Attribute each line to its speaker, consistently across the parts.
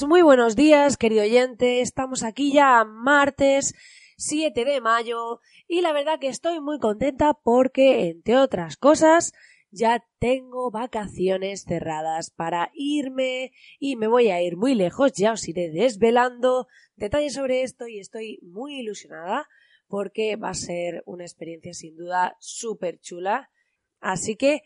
Speaker 1: Muy buenos días, querido oyente. Estamos aquí ya martes 7 de mayo y la verdad que estoy muy contenta porque, entre otras cosas, ya tengo vacaciones cerradas para irme y me voy a ir muy lejos, ya os iré desvelando detalles sobre esto y estoy muy ilusionada porque va a ser una experiencia sin duda súper chula. Así que,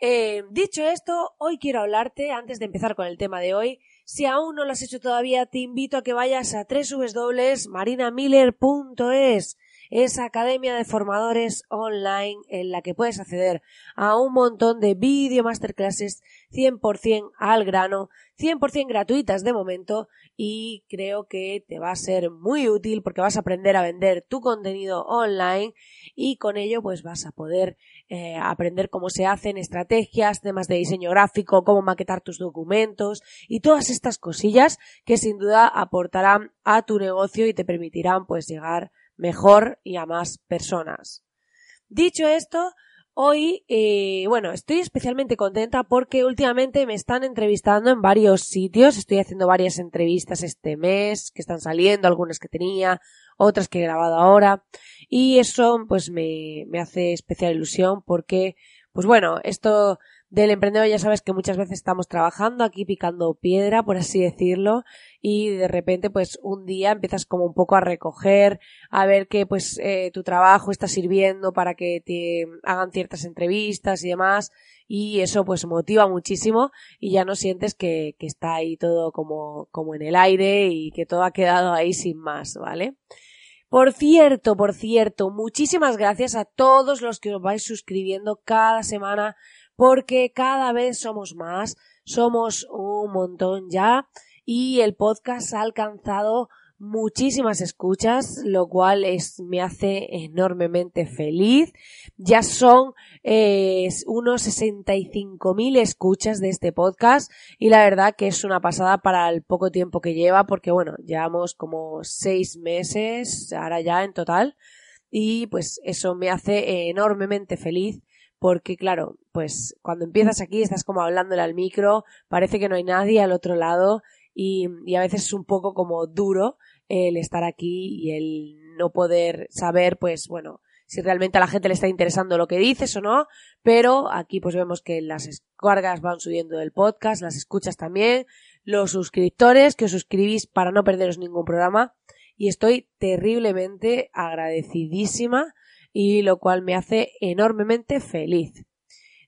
Speaker 1: eh, dicho esto, hoy quiero hablarte, antes de empezar con el tema de hoy, si aún no lo has hecho todavía, te invito a que vayas a www.marinamiller.es esa academia de formadores online en la que puedes acceder a un montón de vídeo masterclasses 100% al grano, 100% gratuitas de momento y creo que te va a ser muy útil porque vas a aprender a vender tu contenido online y con ello pues vas a poder eh, aprender cómo se hacen estrategias, temas de diseño gráfico, cómo maquetar tus documentos y todas estas cosillas que sin duda aportarán a tu negocio y te permitirán pues llegar mejor y a más personas. Dicho esto, hoy, eh, bueno, estoy especialmente contenta porque últimamente me están entrevistando en varios sitios. Estoy haciendo varias entrevistas este mes que están saliendo, algunas que tenía, otras que he grabado ahora. Y eso, pues, me, me hace especial ilusión porque, pues bueno, esto del emprendedor ya sabes que muchas veces estamos trabajando aquí picando piedra, por así decirlo, y de repente pues un día empiezas como un poco a recoger, a ver que pues eh, tu trabajo está sirviendo para que te hagan ciertas entrevistas y demás, y eso pues motiva muchísimo y ya no sientes que, que está ahí todo como, como en el aire y que todo ha quedado ahí sin más, ¿vale? Por cierto, por cierto, muchísimas gracias a todos los que os vais suscribiendo cada semana porque cada vez somos más, somos un montón ya y el podcast ha alcanzado muchísimas escuchas, lo cual es, me hace enormemente feliz. Ya son eh, unos 65.000 escuchas de este podcast y la verdad que es una pasada para el poco tiempo que lleva porque bueno, llevamos como seis meses ahora ya en total y pues eso me hace enormemente feliz porque claro, pues cuando empiezas aquí estás como hablándole al micro, parece que no hay nadie al otro lado y, y a veces es un poco como duro el estar aquí y el no poder saber, pues bueno, si realmente a la gente le está interesando lo que dices o no, pero aquí pues vemos que las descargas van subiendo del podcast, las escuchas también, los suscriptores que os suscribís para no perderos ningún programa y estoy terriblemente agradecidísima y lo cual me hace enormemente feliz.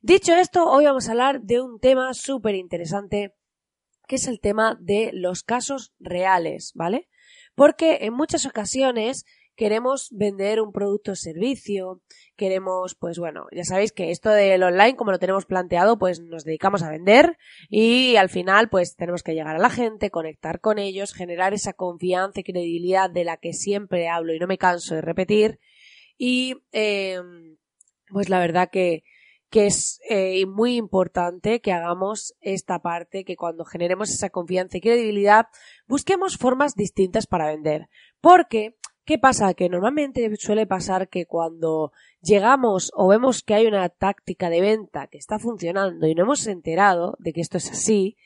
Speaker 1: Dicho esto, hoy vamos a hablar de un tema súper interesante que es el tema de los casos reales, ¿vale? Porque en muchas ocasiones queremos vender un producto o servicio, queremos, pues bueno, ya sabéis que esto del online, como lo tenemos planteado, pues nos dedicamos a vender y al final, pues tenemos que llegar a la gente, conectar con ellos, generar esa confianza y credibilidad de la que siempre hablo y no me canso de repetir y eh, pues la verdad que, que es eh, muy importante que hagamos esta parte, que cuando generemos esa confianza y credibilidad, busquemos formas distintas para vender. Porque, ¿qué pasa? Que normalmente suele pasar que cuando llegamos o vemos que hay una táctica de venta que está funcionando y no hemos enterado de que esto es así,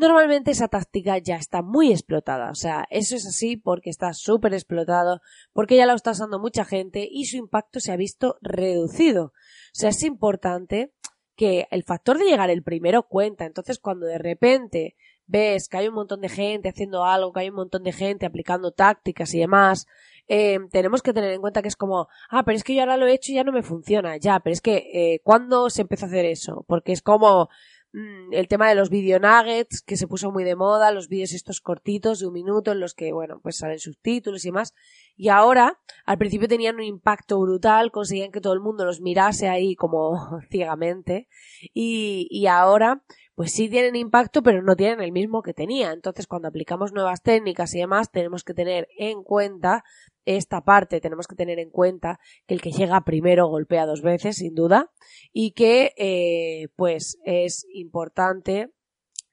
Speaker 1: normalmente esa táctica ya está muy explotada. O sea, eso es así porque está súper explotado, porque ya lo está usando mucha gente y su impacto se ha visto reducido. O sea, es importante que el factor de llegar el primero cuenta. Entonces, cuando de repente ves que hay un montón de gente haciendo algo, que hay un montón de gente aplicando tácticas y demás, eh, tenemos que tener en cuenta que es como, ah, pero es que yo ahora lo he hecho y ya no me funciona, ya, pero es que, eh, ¿cuándo se empezó a hacer eso? Porque es como, el tema de los video nuggets que se puso muy de moda, los vídeos estos cortitos de un minuto en los que, bueno, pues salen subtítulos y más. Y ahora, al principio tenían un impacto brutal, conseguían que todo el mundo los mirase ahí como ciegamente. Y, y ahora, pues sí tienen impacto, pero no tienen el mismo que tenía. Entonces, cuando aplicamos nuevas técnicas y demás, tenemos que tener en cuenta esta parte, tenemos que tener en cuenta que el que llega primero golpea dos veces, sin duda, y que, eh, pues, es importante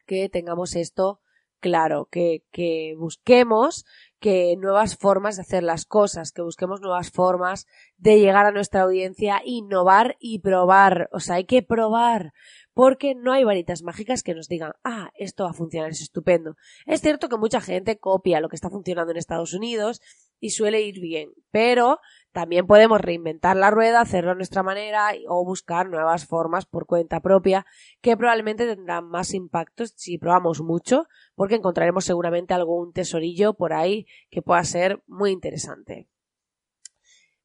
Speaker 1: que tengamos esto claro, que, que busquemos que nuevas formas de hacer las cosas, que busquemos nuevas formas de llegar a nuestra audiencia, innovar y probar. O sea, hay que probar porque no hay varitas mágicas que nos digan, ah, esto va a funcionar, es estupendo. Es cierto que mucha gente copia lo que está funcionando en Estados Unidos y suele ir bien, pero también podemos reinventar la rueda, hacerlo a nuestra manera o buscar nuevas formas por cuenta propia que probablemente tendrán más impacto si probamos mucho, porque encontraremos seguramente algún tesorillo por ahí que pueda ser muy interesante.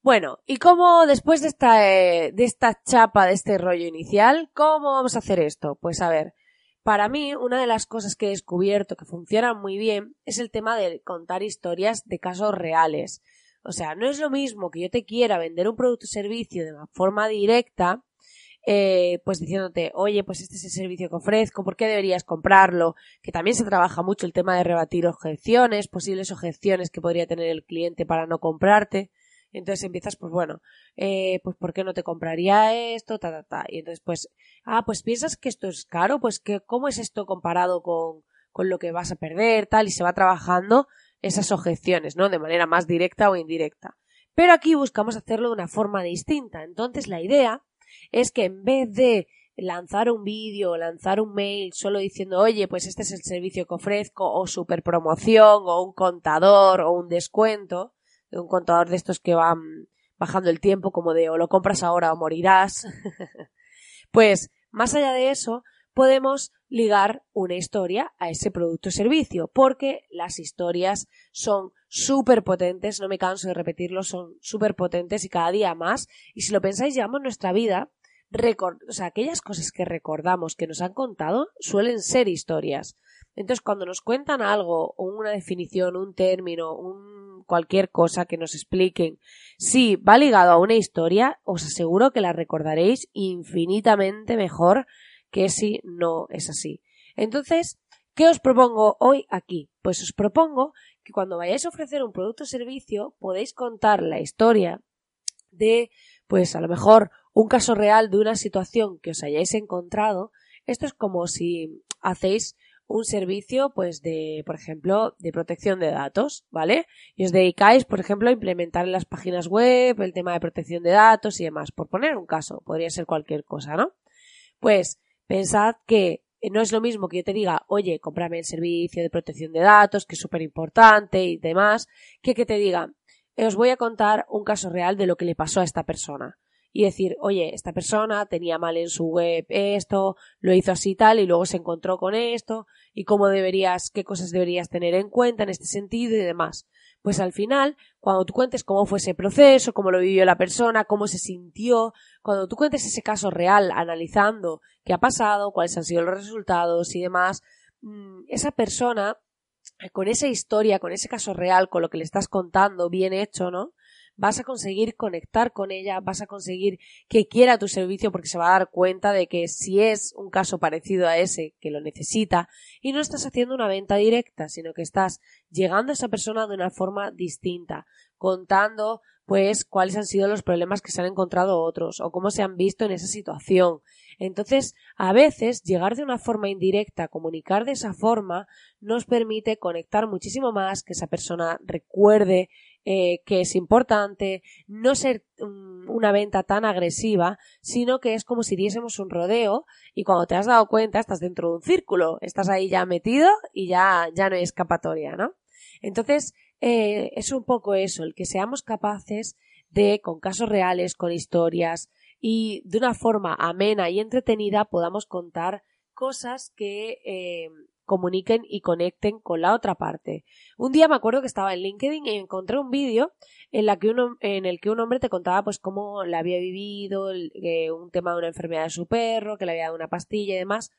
Speaker 1: Bueno, ¿y cómo después de esta, eh, de esta chapa, de este rollo inicial, cómo vamos a hacer esto? Pues a ver, para mí una de las cosas que he descubierto que funciona muy bien es el tema de contar historias de casos reales. O sea, no es lo mismo que yo te quiera vender un producto o servicio de forma directa, eh, pues diciéndote, oye, pues este es el servicio que ofrezco, ¿por qué deberías comprarlo? Que también se trabaja mucho el tema de rebatir objeciones, posibles objeciones que podría tener el cliente para no comprarte. Entonces empiezas, pues bueno, eh, pues ¿por qué no te compraría esto? Ta, ta, ta. Y entonces, pues, ah, pues piensas que esto es caro, pues que, ¿cómo es esto comparado con, con lo que vas a perder, tal? Y se va trabajando esas objeciones, ¿no? De manera más directa o indirecta. Pero aquí buscamos hacerlo de una forma distinta. Entonces la idea es que en vez de lanzar un vídeo lanzar un mail solo diciendo, oye, pues este es el servicio que ofrezco, o super promoción, o un contador, o un descuento, un contador de estos que van bajando el tiempo, como de o lo compras ahora o morirás. pues, más allá de eso, podemos ligar una historia a ese producto o servicio, porque las historias son súper potentes, no me canso de repetirlo, son súper potentes y cada día más. Y si lo pensáis, llevamos nuestra vida, o sea, aquellas cosas que recordamos, que nos han contado, suelen ser historias. Entonces, cuando nos cuentan algo, o una definición, un término, un cualquier cosa que nos expliquen, si va ligado a una historia, os aseguro que la recordaréis infinitamente mejor que si no es así. Entonces, ¿qué os propongo hoy aquí? Pues os propongo que cuando vayáis a ofrecer un producto o servicio podéis contar la historia de, pues a lo mejor, un caso real de una situación que os hayáis encontrado. Esto es como si hacéis un servicio, pues, de, por ejemplo, de protección de datos, ¿vale? Y os dedicáis, por ejemplo, a implementar en las páginas web el tema de protección de datos y demás, por poner un caso, podría ser cualquier cosa, ¿no? Pues, pensad que no es lo mismo que yo te diga, oye, cómprame el servicio de protección de datos, que es súper importante y demás, que que te diga, os voy a contar un caso real de lo que le pasó a esta persona y decir, oye, esta persona tenía mal en su web esto, lo hizo así tal y luego se encontró con esto y cómo deberías, qué cosas deberías tener en cuenta en este sentido y demás. Pues al final, cuando tú cuentes cómo fue ese proceso, cómo lo vivió la persona, cómo se sintió, cuando tú cuentes ese caso real, analizando qué ha pasado, cuáles han sido los resultados y demás, mm, esa persona, con esa historia, con ese caso real, con lo que le estás contando, bien hecho, ¿no? Vas a conseguir conectar con ella, vas a conseguir que quiera tu servicio porque se va a dar cuenta de que si es un caso parecido a ese que lo necesita y no estás haciendo una venta directa, sino que estás llegando a esa persona de una forma distinta, contando pues cuáles han sido los problemas que se han encontrado otros o cómo se han visto en esa situación. Entonces, a veces llegar de una forma indirecta, comunicar de esa forma, nos permite conectar muchísimo más, que esa persona recuerde eh, que es importante, no ser mm, una venta tan agresiva, sino que es como si diésemos un rodeo y cuando te has dado cuenta estás dentro de un círculo, estás ahí ya metido y ya, ya no hay escapatoria, ¿no? Entonces, eh, es un poco eso, el que seamos capaces de, con casos reales, con historias y de una forma amena y entretenida podamos contar cosas que, eh, comuniquen y conecten con la otra parte. Un día me acuerdo que estaba en LinkedIn y encontré un vídeo en, la que uno, en el que un hombre te contaba pues cómo le había vivido un tema de una enfermedad de su perro, que le había dado una pastilla y demás,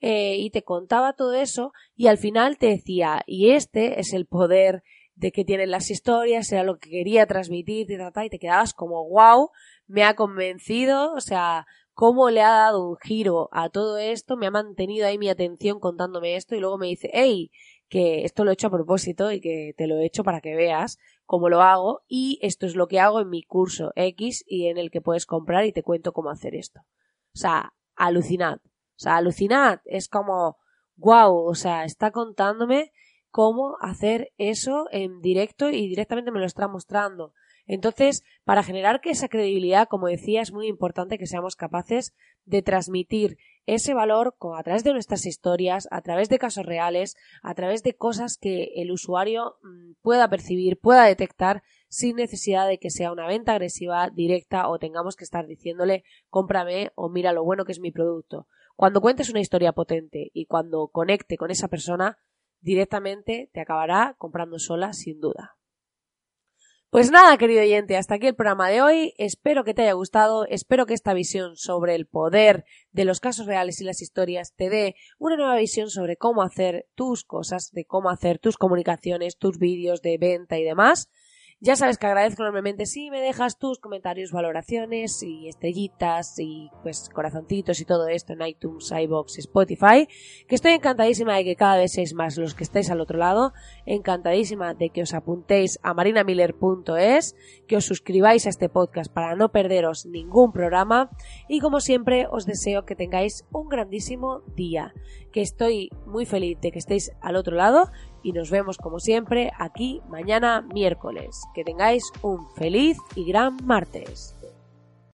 Speaker 1: eh, y te contaba todo eso y al final te decía, y este es el poder de que tienen las historias, era lo que quería transmitir, y te quedabas como wow, me ha convencido, o sea, cómo le ha dado un giro a todo esto, me ha mantenido ahí mi atención contándome esto y luego me dice, hey, que esto lo he hecho a propósito y que te lo he hecho para que veas cómo lo hago y esto es lo que hago en mi curso X y en el que puedes comprar y te cuento cómo hacer esto. O sea, alucinad. O sea, alucinad. Es como, wow, o sea, está contándome cómo hacer eso en directo y directamente me lo está mostrando. Entonces, para generar que esa credibilidad, como decía, es muy importante que seamos capaces de transmitir ese valor a través de nuestras historias, a través de casos reales, a través de cosas que el usuario mm, pueda percibir, pueda detectar sin necesidad de que sea una venta agresiva, directa o tengamos que estar diciéndole cómprame o mira lo bueno que es mi producto. Cuando cuentes una historia potente y cuando conecte con esa persona, directamente te acabará comprando sola sin duda. Pues nada, querido oyente, hasta aquí el programa de hoy. Espero que te haya gustado, espero que esta visión sobre el poder de los casos reales y las historias te dé una nueva visión sobre cómo hacer tus cosas, de cómo hacer tus comunicaciones, tus vídeos de venta y demás. Ya sabes que agradezco enormemente si me dejas tus comentarios, valoraciones y estrellitas y pues corazoncitos y todo esto en iTunes, iBox Spotify, que estoy encantadísima de que cada vez seáis más los que estéis al otro lado, encantadísima de que os apuntéis a marinamiller.es, que os suscribáis a este podcast para no perderos ningún programa. Y como siempre os deseo que tengáis un grandísimo día, que estoy muy feliz de que estéis al otro lado y nos vemos como siempre aquí mañana miércoles. Que tengáis un feliz y gran martes.